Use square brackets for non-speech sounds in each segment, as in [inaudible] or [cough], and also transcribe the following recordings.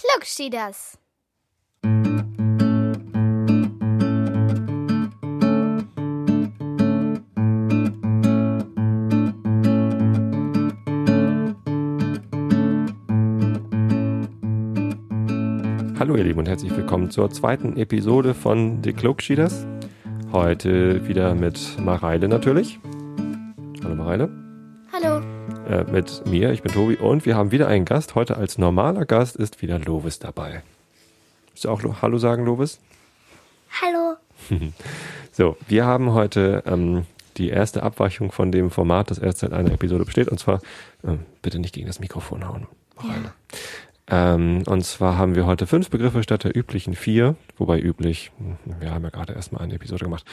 Klugschieders. Hallo ihr Lieben und herzlich willkommen zur zweiten Episode von The Cloaksheeders. Heute wieder mit Mareile natürlich. Hallo Mareile. Äh, mit mir, ich bin Tobi und wir haben wieder einen Gast. Heute als normaler Gast ist wieder Lovis dabei. Willst du auch Lo- Hallo sagen, Lovis? Hallo. [laughs] So, wir haben heute ähm, die erste Abweichung von dem Format, das erst seit einer Episode besteht. Und zwar, ähm, bitte nicht gegen das Mikrofon hauen, Mareile. Ähm, und zwar haben wir heute fünf Begriffe statt der üblichen vier, wobei üblich, hm, wir haben ja gerade erstmal eine Episode gemacht.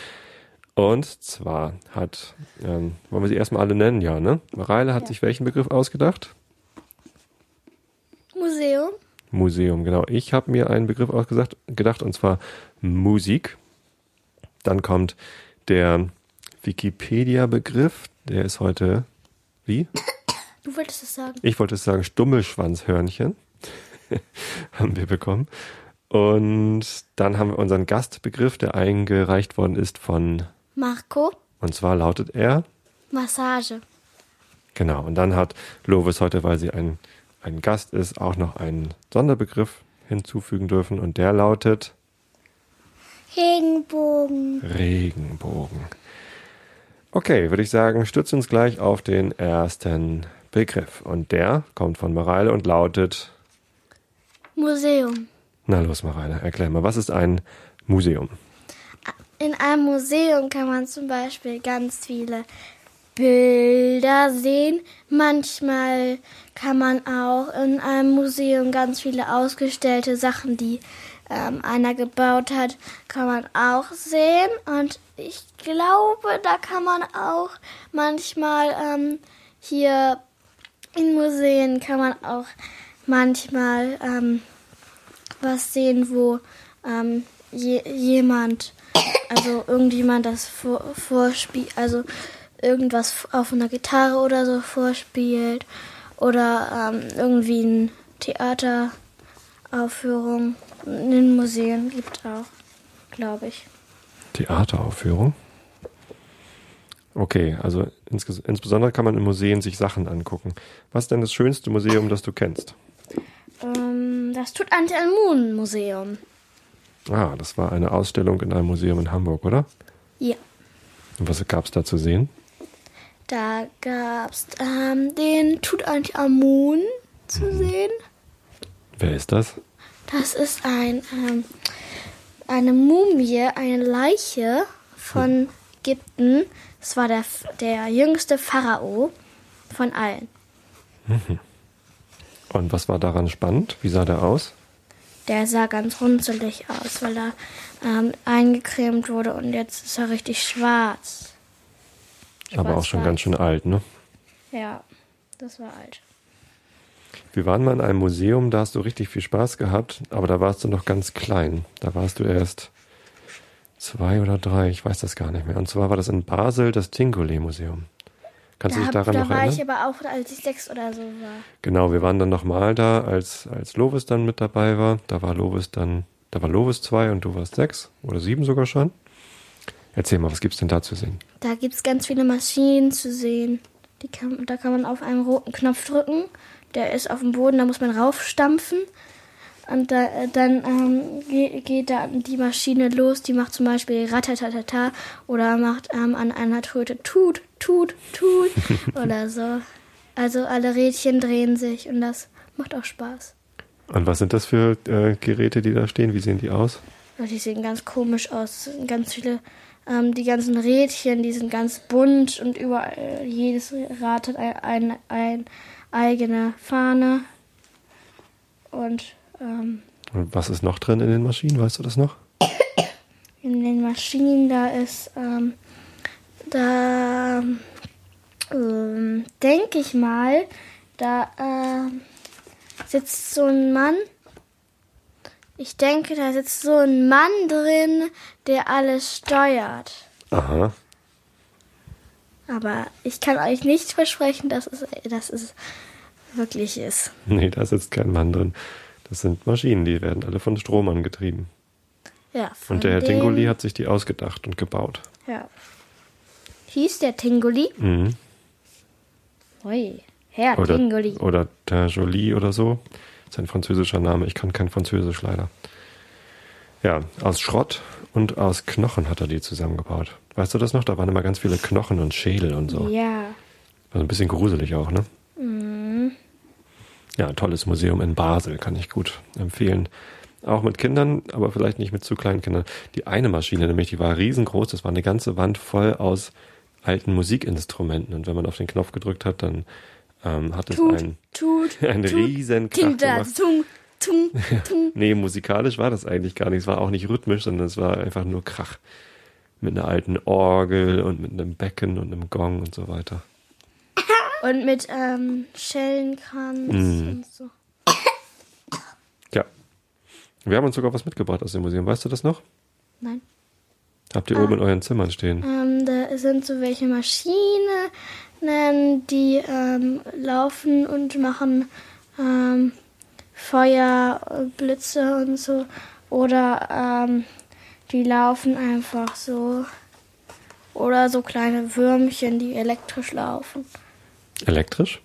Und zwar hat, ähm, wollen wir sie erstmal alle nennen, ja, ne? Mareile hat Ja. sich welchen Begriff ausgedacht? Museum. Museum, genau. Ich habe mir einen Begriff ausgedacht, gedacht, und zwar Musik. Dann kommt der Wikipedia-Begriff, der ist heute, wie? Du wolltest es sagen. Ich wollte sagen Stummelschwanzhörnchen. [laughs] haben wir bekommen. Und dann haben wir unseren Gastbegriff, der eingereicht worden ist von, Marco. und zwar lautet er, Massage. genau. Und dann hat Lovis heute, weil sie ein, ein Gast ist, auch noch einen Sonderbegriff hinzufügen dürfen. Und der lautet Regenbogen. Regenbogen. Okay, würde ich sagen, stützen uns gleich auf den ersten Begriff. Und der kommt von Mareile und lautet, Museum. na los Mareile, erklär mal, was ist ein Museum? In einem Museum kann man zum Beispiel ganz viele Bilder sehen. Manchmal kann man auch in einem Museum ganz viele ausgestellte Sachen, die ähm, einer gebaut hat, kann man auch sehen. Und ich glaube, da kann man auch manchmal ähm, hier in Museen kann man auch manchmal ähm, was sehen, wo ähm, je, jemand, also irgendjemand das vor, vorspielt, also irgendwas auf einer Gitarre oder so vorspielt oder ähm, irgendwie eine Theateraufführung in den Museen gibt auch, glaube ich. Theateraufführung? Okay, also insges insbesondere kann man in Museen sich Sachen angucken. Was ist denn das schönste Museum, das du kennst? Ähm, das Tutanchamun-Museum. Ah, das war eine Ausstellung in einem Museum in Hamburg, oder? Ja. Und was gab's da zu sehen? Da gab's ähm, den Tutanchamun zu sehen. Wer ist das? Das ist ein, ähm, eine Mumie, eine Leiche von Ägypten. Das war der, der jüngste Pharao von allen. Und was war daran spannend? Wie sah der aus? Der sah ganz runzelig aus, weil er ähm, eingecremt wurde und jetzt ist er richtig schwarz. Aber auch schon ganz schön alt, ne? Ja, das war alt. Wir waren mal in einem Museum, da hast du richtig viel Spaß gehabt, aber da warst du noch ganz klein. Da warst du erst zwei oder drei, ich weiß das gar nicht mehr. Und zwar war das in Basel das Tingole-Museum. Kannst Da, du dich hab, daran da noch war erinnern? ich aber auch, als ich sechs oder so war. Genau, wir waren dann nochmal da, als, als Lovis dann mit dabei war. Da war Lovis dann, da war Lovis zwei und du warst sechs oder sieben sogar schon. Erzähl mal, was gibt's denn da zu sehen? Da gibt es ganz viele Maschinen zu sehen. Die kann, da kann man auf einen roten Knopf drücken. Der ist auf dem Boden, da muss man raufstampfen. Und da, äh, dann ähm, ge- geht da die Maschine los. Die macht zum Beispiel Ratatatata oder macht ähm, an einer Tröte Tut, Tut, Tut [laughs] oder so. Also alle Rädchen drehen sich und das macht auch Spaß. Und was sind das für äh, Geräte, die da stehen? Wie sehen die aus? Die sehen ganz komisch aus. Ganz viele, ähm, die ganzen Rädchen, die sind ganz bunt und überall, jedes Rad hat ein, ein, ein eigene Fahne. Und ähm, Und was ist noch drin in den Maschinen? Weißt du das noch? in den Maschinen, da ist, ähm, da ähm, denke ich mal, da ähm, sitzt so ein Mann. Ich denke, da sitzt so ein Mann drin, der alles steuert. Aha. Aber ich kann euch nicht versprechen, dass es, dass es wirklich ist. Nee, da sitzt kein Mann drin. Das sind Maschinen, die werden alle von Strom angetrieben. Ja, Und der Herr Tingoli hat sich die ausgedacht und gebaut. Ja. Hieß der Tingoli? Mhm. Ui, Herr Oder, Tingoli. oder Tinjoli oder so. Das ist ein französischer Name. Ich kann kein Französisch leider. Ja, aus Schrott und aus Knochen hat er die zusammengebaut. Weißt du das noch? Da waren immer ganz viele Knochen und Schädel und so. Ja. Also ein bisschen gruselig auch, ne? Ja, ein tolles Museum in Basel, kann ich gut empfehlen. Auch mit Kindern, aber vielleicht nicht mit zu kleinen Kindern. Die eine Maschine, nämlich, die war riesengroß, das war eine ganze Wand voll aus alten Musikinstrumenten. Und wenn man auf den Knopf gedrückt hat, dann ähm, hat es Tut, ein, tut, [laughs] einen tut. riesen gemacht. tung, tung, tung. Nee, musikalisch war das eigentlich gar nicht. Es war auch nicht rhythmisch, sondern es war einfach nur Krach. Mit einer alten Orgel und mit einem Becken und einem Gong und so weiter. Und mit ähm, Schellenkranz Mhm. und so. Ja. Wir haben uns sogar was mitgebracht aus dem Museum. Weißt du das noch? Nein. Habt ihr oben in euren Zimmern stehen? Ähm, da sind so welche Maschinen, die ähm, laufen und machen ähm, Feuer, Blitze und so. Oder ähm, die laufen einfach so. Oder so kleine Würmchen, die elektrisch laufen. Elektrisch?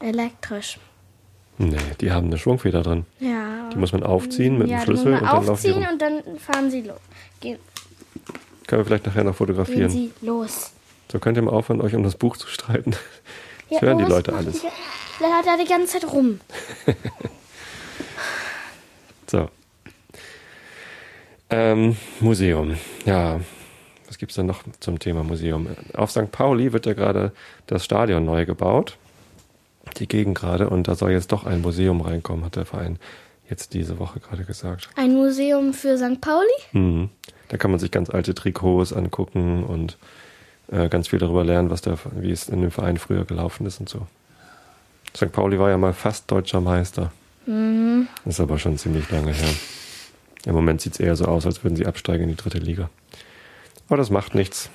Elektrisch. Nee, die haben eine Schwungfeder drin. Ja. Die muss man aufziehen mit ja, dem Schlüssel und dann laufen aufziehen rum. und dann fahren sie los. Gehen, Können wir vielleicht nachher noch gehen fotografieren. sie los. So könnt ihr mal aufhören, euch um das Buch zu streiten. [laughs] Das Ja, hören die Leute alles. Der hat da die ganze Zeit rum. [laughs] So. Ähm, Museum. Ja, was gibt's denn noch zum Thema Museum? Auf St. Pauli wird ja gerade das Stadion neu gebaut. Die Gegend gerade. Und da soll jetzt doch ein Museum reinkommen, hat der Verein jetzt diese Woche gerade gesagt. Ein Museum für St. Pauli? Mhm. Da kann man sich ganz alte Trikots angucken und äh, ganz viel darüber lernen, was der, wie es in dem Verein früher gelaufen ist und so. St. Pauli war ja mal fast deutscher Meister. Mhm. Ist aber schon ziemlich lange her. Im Moment sieht es eher so aus, als würden sie absteigen in die dritte Liga. Aber das macht nichts.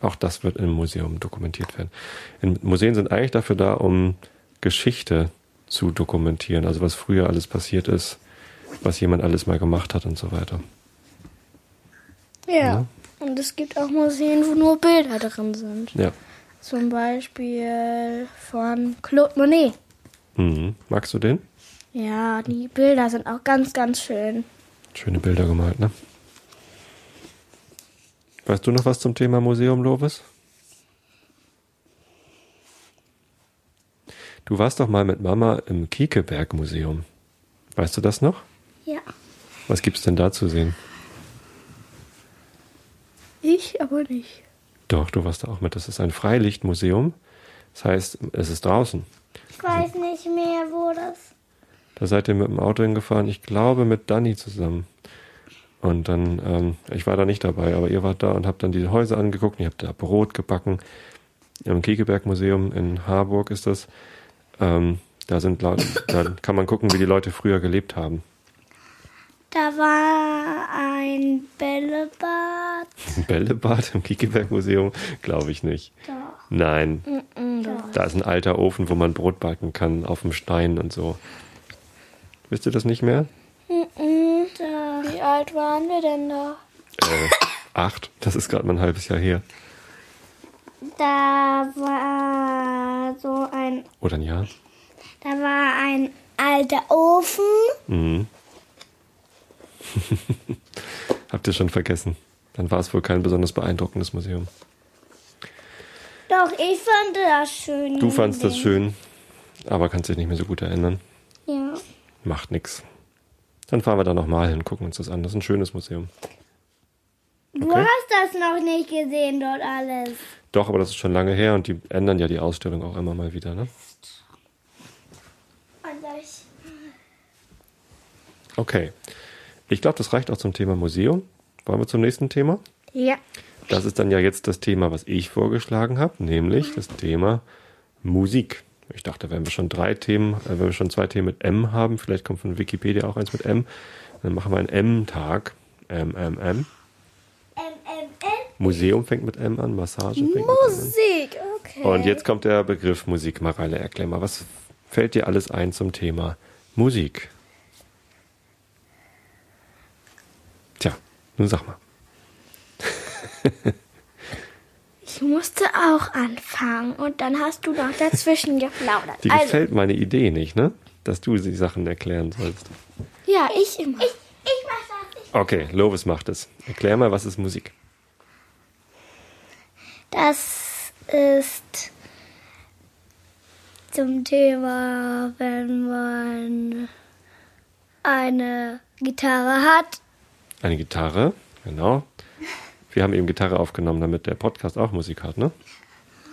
Auch das wird im Museum dokumentiert werden. In Museen sind eigentlich dafür da, um Geschichte zu dokumentieren. Also was früher alles passiert ist, was jemand alles mal gemacht hat und so weiter. Ja. Ja. Und es gibt auch Museen, wo nur Bilder drin sind. Ja. Zum Beispiel von Claude Monet. Mhm. Magst du den? Ja, die Bilder sind auch ganz, ganz schön. Schöne Bilder gemalt, ne? Weißt du noch was zum Thema Museum, Lovis? Du warst doch mal mit Mama im Kiekeberg-Museum. Weißt du das noch? Ja. Was gibt's denn da zu sehen? Ich aber nicht. Doch, du warst da auch mit. Das ist ein Freilichtmuseum. Das heißt, es ist draußen. Ich weiß nicht mehr, wo das. Da seid ihr mit dem Auto hingefahren, ich glaube mit Danny zusammen. Und dann, ähm, ich war da nicht dabei, aber ihr wart da und habt dann die Häuser angeguckt und ihr habt da Brot gebacken. Im Kiekeberg-Museum in Harburg ist das. Ähm, da sind Leute, da kann man gucken, wie die Leute früher gelebt haben. Da war ein Bällebad. Ein Bällebad im Kiekeberg-Museum? Glaube ich nicht. Doch. Nein, Mm, doch. da ist ein alter Ofen, wo man Brot backen kann, auf dem Stein und so. Wisst ihr das nicht mehr? Wie alt waren wir denn da? Äh, acht. Das ist gerade mal ein halbes Jahr her. Da war so ein, Oder ein Jahr. da war ein alter Ofen. Mhm. [laughs] Habt ihr schon vergessen? Dann war es wohl kein besonders beeindruckendes Museum. Doch, ich fand das schön. Du fandst das schön, aber kannst dich nicht mehr so gut erinnern. Ja. Macht nix. Dann fahren wir da nochmal hin, gucken uns das an. Das ist ein schönes Museum. Du Okay. hast das noch nicht gesehen, dort alles. Doch, aber das ist schon lange her und die ändern ja die Ausstellung auch immer mal wieder, ne? Okay. Ich glaube, das reicht auch zum Thema Museum. Wollen wir zum nächsten Thema? Ja. Das ist dann ja jetzt das Thema, was ich vorgeschlagen habe, nämlich das Thema Musik. Ich dachte, wenn wir schon drei Themen, äh, wenn wir schon zwei Themen mit M haben, vielleicht kommt von Wikipedia auch eins mit M, dann machen wir einen M-Tag. M, M, M. Museum fängt mit M an, Massage fängt Musik, mit M an. okay. Und jetzt kommt der Begriff Musik. Mareile, erklär mal, was fällt dir alles ein zum Thema Musik? Tja, nun sag mal. [laughs] Ich musste auch anfangen und dann hast du noch dazwischen geplaudert. Dir Also, gefällt meine Idee nicht, ne? Dass du die Sachen erklären sollst. ja, ich immer. Ich mach das. Ich Okay, Lovis macht es. Erklär mal, was ist Musik? Das ist zum Thema, wenn man eine Gitarre hat. Eine Gitarre, genau. Wir haben eben Gitarre aufgenommen, damit der Podcast auch Musik hat, ne?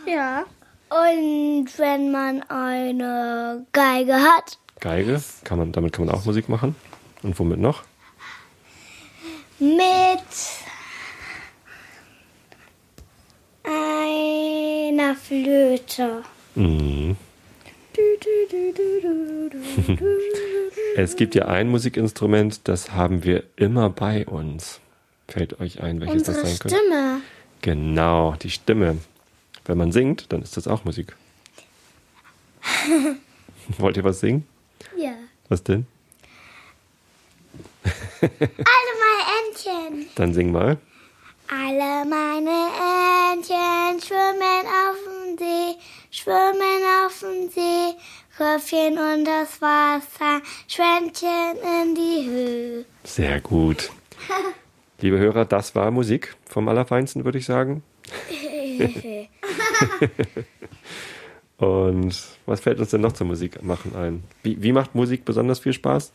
Ja. Und wenn man eine Geige hat. Geige, kann man, damit kann man auch Musik machen. Und womit noch? Mit einer Flöte. Mhm. [laughs] Es gibt ja ein Musikinstrument, das haben wir immer bei uns. Fällt euch ein, welches Unsere das sein könnte? Stimme. Genau, die Stimme. Wenn man singt, dann ist das auch Musik. [laughs] Wollt ihr was singen? Ja. Was denn? [laughs] Alle meine Entchen. Dann sing mal. Alle meine Entchen schwimmen auf dem See, schwimmen auf dem See, Köpfchen und das Wasser, Schwänzchen in die Höhe. Sehr gut. [laughs] Liebe Hörer, das war Musik vom Allerfeinsten, würde ich sagen. [laughs] Und was fällt uns denn noch zur Musik machen ein? Wie, wie macht Musik besonders viel Spaß?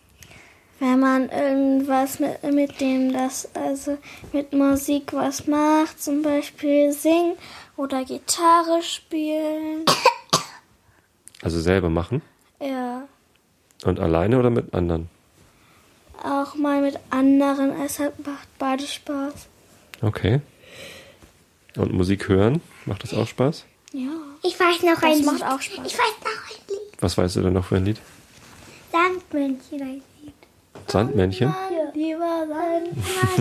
Wenn man irgendwas mit, mit dem das, also mit Musik was macht, zum Beispiel singen oder Gitarre spielen. Also selber machen? Ja. Und alleine oder mit anderen? Auch mal mit anderen, es hat, macht beides Spaß. Okay. Und Musik hören? Macht das auch Spaß? Ja. Ich weiß noch Das ein macht Lied. auch Spaß. Ich weiß noch ein Lied. Was weißt du denn noch für ein Lied? Sandmännchen ein Lied. Sandmännchen? Lieber sein.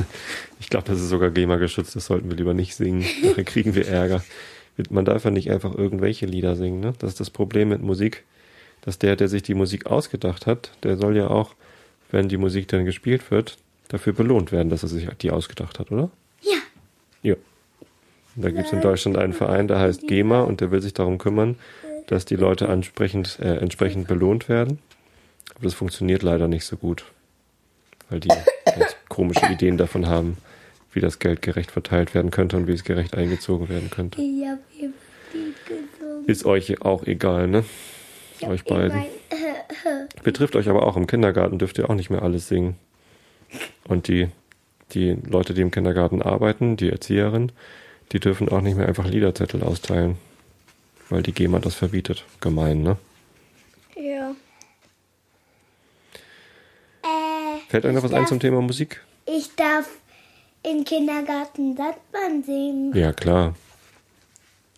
Ich glaube, das ist sogar GEMA geschützt, das sollten wir lieber nicht singen. Nachher kriegen wir Ärger. Man darf ja nicht einfach irgendwelche Lieder singen, ne? Das ist das Problem mit Musik, dass der, der sich die Musik ausgedacht hat, der soll ja auch, wenn die Musik dann gespielt wird, dafür belohnt werden, dass er sich die ausgedacht hat, oder? Ja. Ja. Und da gibt es in Deutschland einen Verein, der heißt GEMA und der will sich darum kümmern, dass die Leute ansprechend, äh, entsprechend belohnt werden. Aber das funktioniert leider nicht so gut, weil die [laughs] komische Ideen davon haben, wie das Geld gerecht verteilt werden könnte und wie es gerecht eingezogen werden könnte. Ich hab. Ist euch auch egal, ne? Euch beiden. [laughs] Betrifft euch aber auch. Im Kindergarten dürft ihr auch nicht mehr alles singen. Und die, die Leute, die im Kindergarten arbeiten, die Erzieherin, die dürfen auch nicht mehr einfach Liederzettel austeilen. Weil die GEMA das verbietet. Gemein, ne? Ja. Äh, Fällt euch noch was ein zum Thema Musik? ich darf im Kindergarten Sandmann singen. Ja, klar.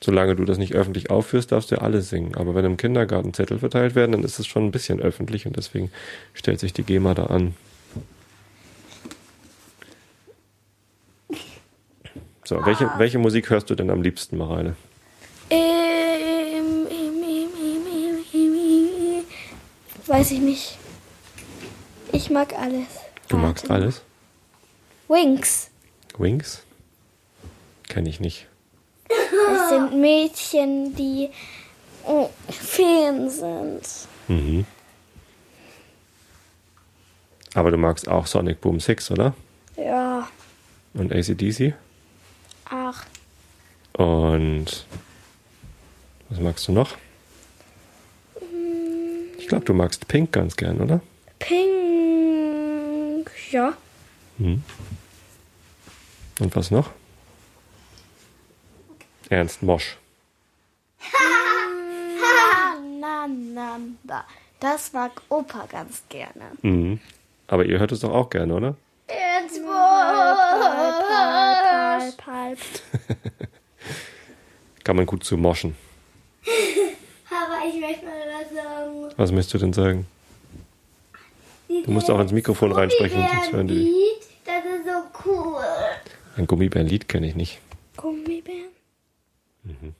Solange du das nicht öffentlich aufführst, darfst du ja alles singen. Aber wenn im Kindergarten Zettel verteilt werden, dann ist es schon ein bisschen öffentlich und deswegen stellt sich die GEMA da an. So, welche, welche Musik hörst du denn am liebsten, Mareile? Ähm, ähm, ähm. Weiß ich nicht. Ich mag alles. Du magst Warte. alles? Wings. Wings? Kenne ich nicht. Das sind Mädchen, die oh, Feen sind. Mhm. Aber du magst auch Sonic Boom 6, oder? Ja. Und ACDC? Ach. Und was magst du noch? Ich glaube, du magst Pink ganz gern, oder? Pink. Ja. Mhm. Und was noch? Ernst Mosch. Na, na, na. Das mag Opa ganz gerne. Mhm. Aber ihr hört es doch auch gerne, oder? Palp, palp, palp. Kann man gut zu moschen. [laughs] Aber ich möchte mal was sagen. Was möchtest du denn sagen? Du musst auch ins Mikrofon reinsprechen, sonst hören die. Das ist so cool. Ein Gummibärenlied kenne ich nicht. Gummibären.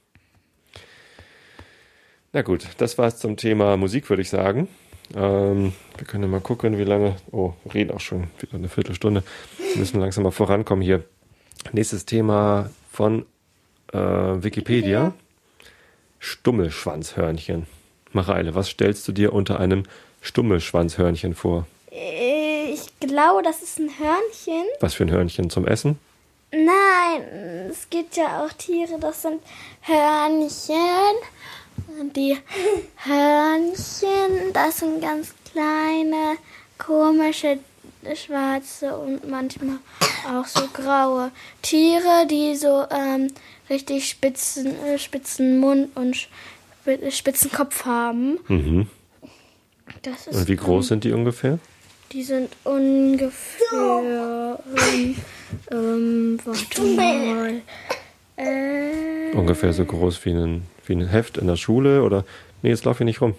Na gut, das war's zum Thema Musik, würde ich sagen. Ähm, wir können ja mal gucken, wie lange. Oh, wir reden auch schon wieder eine Viertelstunde. Wir müssen langsam mal vorankommen hier. Nächstes Thema von äh, Wikipedia. Stummelschwanzhörnchen. Mareile, was stellst du dir unter einem Stummelschwanzhörnchen vor? Äh, Ich glaube, das ist ein Hörnchen. Was für ein Hörnchen zum Essen? Nein, es gibt ja auch Tiere, das sind Hörnchen. Und die [laughs] Hörnchen, das sind ganz kleine, komische, schwarze und manchmal auch so graue Tiere, die so ähm, richtig spitzen, äh, spitzen Mund und sp- spitzen Kopf haben. Mhm. Das ist, Und wie groß sind die ungefähr? Die sind ungefähr. Ähm, warte mal. Äh, Ungefähr so groß wie ein, wie ein Heft in der Schule oder. Nee, jetzt lauf ich nicht rum.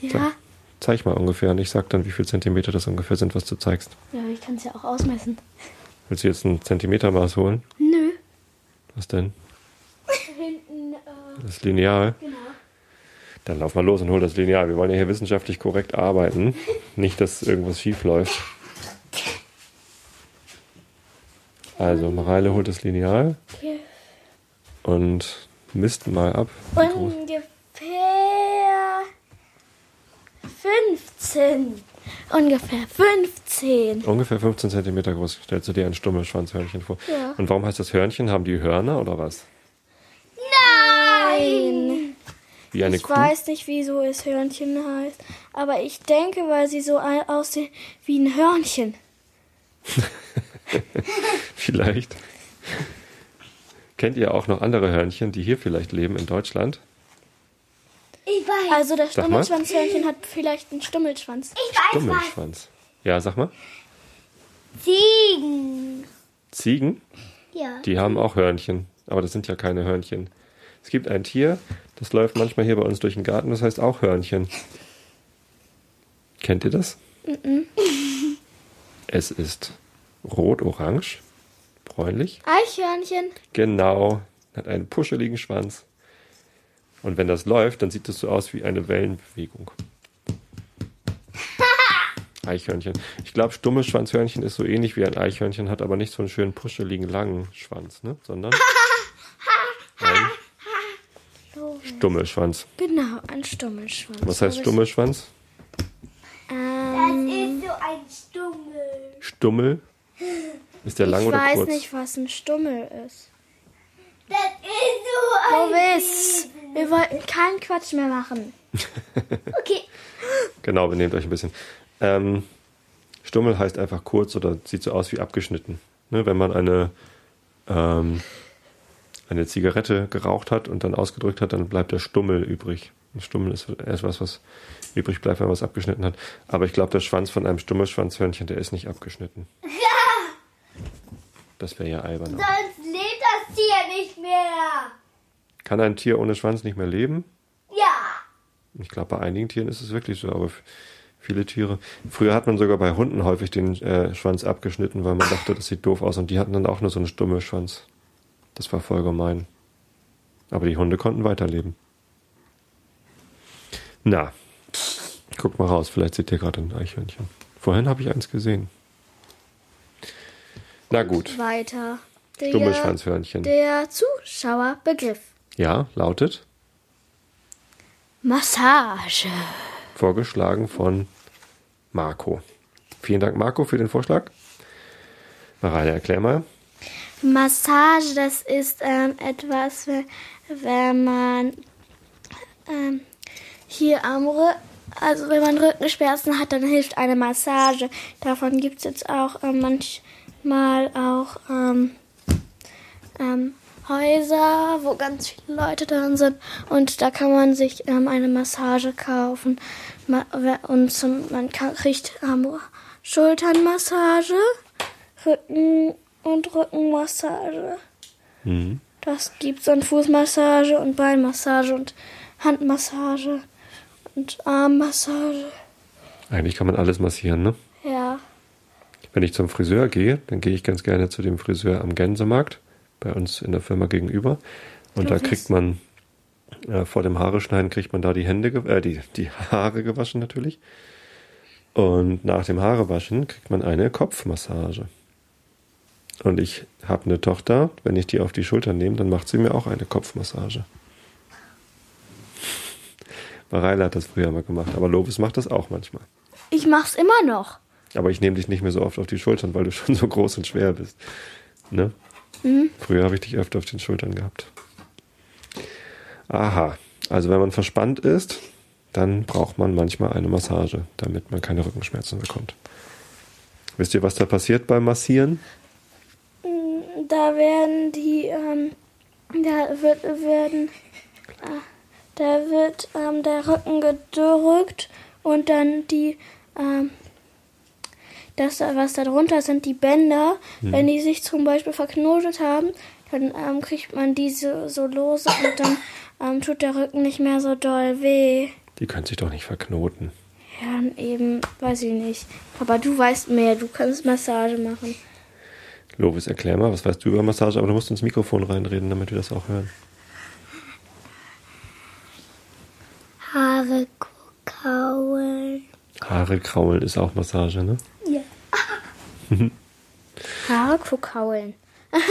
ja, Zeig mal ungefähr und ich sag dann, wie viel Zentimeter das ungefähr sind, was du zeigst. ja, ich kann es ja auch ausmessen. Willst du jetzt ein Zentimetermaß holen? Nö. Was denn? Hinten, äh, Das Lineal? genau. Dann lauf mal los und hol das Lineal. Wir wollen ja hier wissenschaftlich korrekt arbeiten. Nicht, dass irgendwas schief läuft. Also, Mareile holt das Lineal und misst mal ab. Ungefähr 15. Ungefähr 15. Ungefähr 15 Zentimeter groß stellst du dir ein Stummelschwanzhörnchen vor. Ja. Und warum heißt das Hörnchen? Haben die Hörner oder was? Nein. Wie eine Ich Kuh? weiß nicht, wieso es Hörnchen heißt. Aber ich denke, weil sie so aussehen wie ein Hörnchen. [laughs] [laughs] Vielleicht. Kennt ihr auch noch andere Hörnchen, die hier vielleicht leben in Deutschland? Ich weiß. Also das. Stummelschwanzhörnchen hat vielleicht einen Stummelschwanz. Ich weiß was. Stummelschwanz. Ja, sag mal. Ziegen. Ziegen, Ja. die haben auch Hörnchen, aber das sind ja keine Hörnchen. Es gibt ein Tier, das läuft manchmal hier bei uns durch den Garten, das heißt auch Hörnchen. Kennt ihr das? Es ist rot-orange, bräunlich. Eichhörnchen. Genau, hat einen puscheligen Schwanz. Und wenn das läuft, dann sieht es so aus wie eine Wellenbewegung. [laughs] Eichhörnchen. Ich glaube, stummes Schwanzhörnchen ist so ähnlich wie ein Eichhörnchen, hat aber nicht so einen schönen puscheligen langen Schwanz, ne? sondern ein [laughs] Stummelschwanz. Genau, ein Stummelschwanz. Was heißt Stummelschwanz? Ähm, Das ist so ein Stummel. Stummel? Ist der lang ich oder weiß kurz? nicht, was ein Stummel ist. Das ist so ein. Lovis, wir wollten keinen Quatsch mehr machen. [laughs] Okay. Genau, benehmt euch ein bisschen. Ähm, Stummel heißt einfach kurz oder sieht so aus wie abgeschnitten. Ne, wenn man eine, ähm, eine Zigarette geraucht hat und dann ausgedrückt hat, dann bleibt der Stummel übrig. Ein Stummel ist etwas, was übrig bleibt, wenn man was abgeschnitten hat. Aber ich glaube, der Schwanz von einem Stummelschwanzhörnchen, der ist nicht abgeschnitten. [laughs] Das wäre ja albern. Sonst lebt das Tier nicht mehr. Kann ein Tier ohne Schwanz nicht mehr leben? Ja. Ich glaube, bei einigen Tieren ist es wirklich so, aber viele Tiere. Früher hat man sogar bei Hunden häufig den äh, Schwanz abgeschnitten, weil man dachte, das sieht doof aus. Und die hatten dann auch nur so einen Stummelschwanz. Das war voll gemein. Aber die Hunde konnten weiterleben. Na, guck mal raus, vielleicht seht ihr gerade ein Eichhörnchen. Vorhin habe ich eins gesehen. Na gut, Weiter. Der, Stummelschwanzhörnchen. der Zuschauerbegriff. Ja, lautet Massage. vorgeschlagen von Marco. Vielen Dank, Marco, für den Vorschlag. Mareile, erklär mal. Massage, das ist ähm, etwas, wenn, wenn man ähm, hier am Rücken, also wenn man Rückenschmerzen hat, dann hilft eine Massage. Davon gibt es jetzt auch ähm, manchmal auch ähm, ähm, Häuser, wo ganz viele Leute drin sind. Und da kann man sich ähm, eine Massage kaufen. Und zum, man kann, kriegt ähm, Schulternmassage, Rücken und Rückenmassage. Mhm. Das gibt's dann Fußmassage und Beinmassage und Handmassage und Armmassage. Eigentlich kann man alles massieren, ne? Ja. Wenn ich zum Friseur gehe, dann gehe ich ganz gerne zu dem Friseur am Gänsemarkt, bei uns in der Firma gegenüber. Und da kriegt man Äh, vor dem Haare schneiden kriegt man da die Hände, äh, die, die Haare gewaschen natürlich. Und nach dem Haarewaschen kriegt man eine Kopfmassage. Und ich habe eine Tochter, wenn ich die auf die Schulter nehme, dann macht sie mir auch eine Kopfmassage. Mareile hat das früher mal gemacht, aber Lovis macht das auch manchmal. Ich mach's immer noch. Aber ich nehme dich nicht mehr so oft auf die Schultern, weil du [laughs] schon so groß und schwer bist. Ne? Früher habe ich dich öfter auf den Schultern gehabt. Aha, also wenn man verspannt ist, dann braucht man manchmal eine Massage, damit man keine Rückenschmerzen bekommt. Wisst ihr, was da passiert beim Massieren? Da werden die, ähm, da wird, werden, äh, da wird ähm, der Rücken gedrückt und dann die, ähm, das, was da drunter sind, die Bänder, wenn die sich zum Beispiel verknotet haben, dann ähm, kriegt man diese so lose und dann [laughs] ähm, tut der Rücken nicht mehr so doll weh. Die können sich doch nicht verknoten. Ja, dann eben, weiß ich nicht. Aber du weißt mehr, du kannst Massage machen. Lovis, erklär mal, was weißt du über Massage? Aber du musst ins Mikrofon reinreden, damit wir das auch hören. Haare kauen. Haare kraulen ist auch Massage, ne? Ja. Haare kokaulen. Kauen.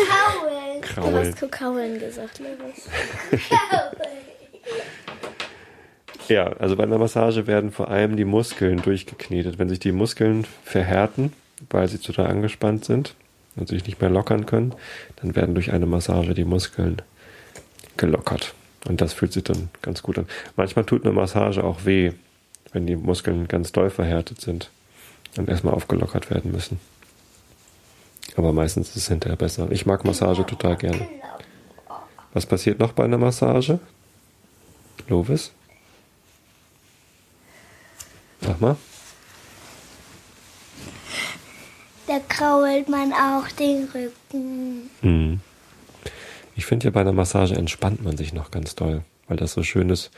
Du Kraulen. hast kokaulen gesagt, Lovis. [laughs] Ja, also bei einer Massage werden vor allem die Muskeln durchgeknetet. Wenn sich die Muskeln verhärten, weil sie total angespannt sind und sich nicht mehr lockern können, dann werden durch eine Massage die Muskeln gelockert. Und das fühlt sich dann ganz gut an. Manchmal tut eine Massage auch weh, wenn die Muskeln ganz doll verhärtet sind und erstmal aufgelockert werden müssen. Aber meistens ist es hinterher besser. Ich mag Massage total gerne. Was passiert noch bei einer Massage? Lovis? Sag mal. Da krault man auch den Rücken. Mhm. Ich finde ja bei einer Massage entspannt man sich noch ganz doll, weil das so schön ist,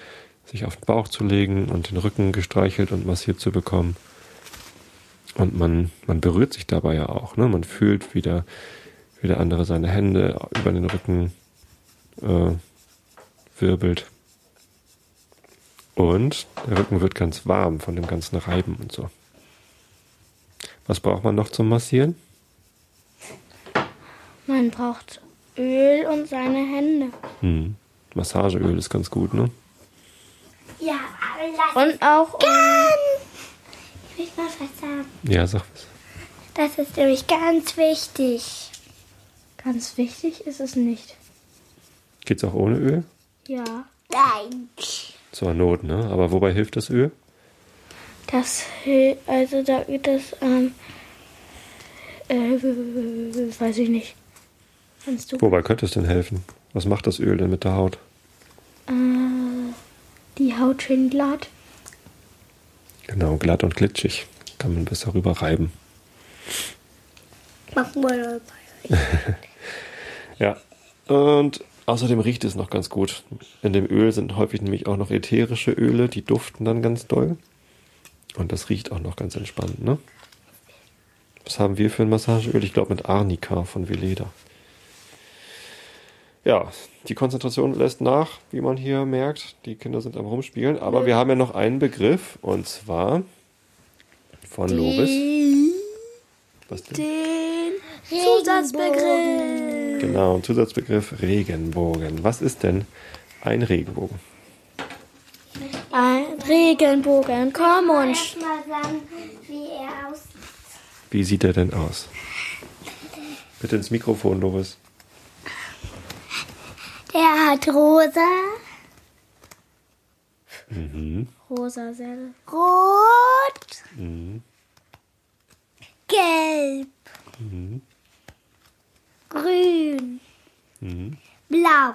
sich auf den Bauch zu legen und den Rücken gestreichelt und massiert zu bekommen. Und man, man berührt sich dabei ja auch. Ne? Man fühlt, wie der, wie der andere seine Hände über den Rücken äh, wirbelt. Und der Rücken wird ganz warm von dem ganzen Reiben und so. Was braucht man noch zum Massieren? Man braucht Öl und seine Hände. Hm. Massageöl ist ganz gut, ne? Ja, Und auch um, ich mal was sagen. Ja, sag was. Das ist nämlich ganz wichtig. ganz wichtig ist es nicht. Geht's auch ohne Öl? Ja. Nein. Zur Not, ne? Aber wobei hilft das Öl? Das hil- also da das ähm äh, weiß ich nicht. Kannst du Wobei könnte es denn helfen? Was macht das Öl denn mit der Haut? äh, die Haut schön glatt? Genau, glatt und glitschig. Kann man besser rüber reiben. Mach mal dabei. [laughs] Ja. Und außerdem riecht es noch ganz gut. In dem Öl sind häufig nämlich auch noch ätherische Öle, die duften dann ganz doll. Und das riecht auch noch ganz entspannt, ne? Was haben wir für ein Massageöl? Ich glaube mit Arnika von Veleda. Ja, die Konzentration lässt nach, wie man hier merkt. Die Kinder sind am Rumspielen. Aber wir haben ja noch einen Begriff, und zwar von Lovis. Was denn? Den. Zusatzbegriff. Genau, Zusatzbegriff Regenbogen. Was ist denn ein Regenbogen? Ein Regenbogen, komm und sagen, wie er aussieht. Wie sieht er denn aus? Bitte ins Mikrofon, Lovis. Der hat rosa, rosa Selle. rot, Mhm. gelb, grün, blau.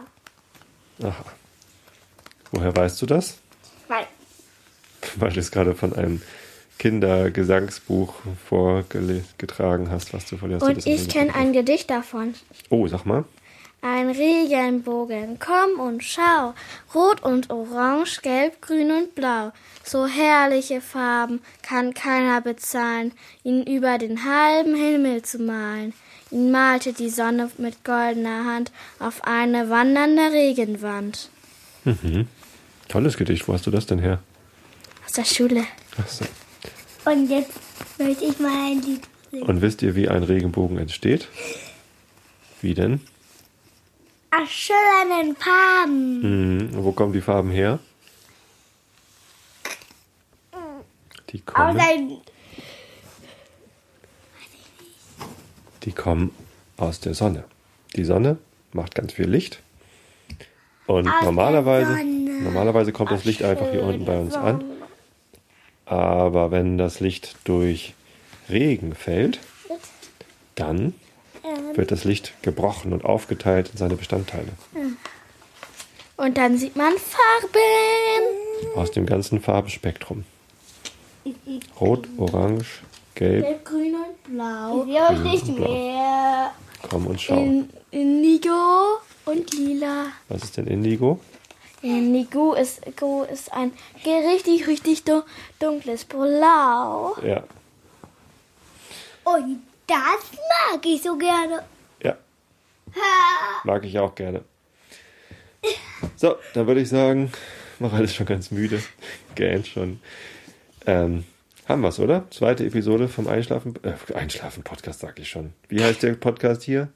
Aha. Woher weißt du das? Nein. Weil du es gerade von einem Kindergesangsbuch vorgetragen hast, was du von der Und ich kenne ein Gedicht davon. Oh, sag mal. Ein Regenbogen, komm und schau. Rot und orange, gelb, grün und blau. So herrliche Farben kann keiner bezahlen, ihn über den halben Himmel zu malen. Ihn malte die Sonne mit goldener Hand auf eine wandernde Regenwand. Tolles Gedicht. Wo hast du das denn her? Aus der Schule. Ach so. Und jetzt möchte ich mal ein Lied singen. Und wisst ihr, wie ein Regenbogen entsteht? Wie denn? Aus schillernden Farben. Hm, wo kommen die Farben her? Die Aus kommen, ein die kommen aus der Sonne. Die Sonne macht ganz viel Licht. Und Aus normalerweise, Sonne. normalerweise kommt das Licht einfach hier unten bei uns an. Aber wenn das Licht durch Regen fällt, dann wird das Licht gebrochen und aufgeteilt in seine Bestandteile. Und dann sieht man Farben. Aus dem ganzen Farbenspektrum. Rot, Orange, Gelb. Gelb, grün und blau. Ich sehe euch nicht mehr. Komm und schau. In, Indigo und lila. Was ist denn Indigo? Indigo ist, ist ein richtig, richtig dun- dunkles Blau. Ja. Und das mag ich so gerne. Ja. Mag ich auch gerne. So, dann würde ich sagen, Mareile ist schon ganz müde. Gähnt schon. Ähm, haben wir's, oder? Zweite Episode vom Einschlafen, äh, Einschlafen-Podcast, sag ich schon. Wie heißt der Podcast hier?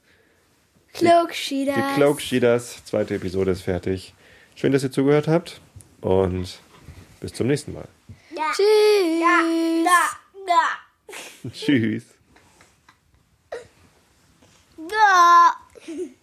Cloaksheeders. Die Cloak Sheeders. Zweite Episode ist fertig. Schön, dass ihr zugehört habt und bis zum nächsten Mal. Ja. Tschüss. Da, da, [laughs] Tschüss. Da.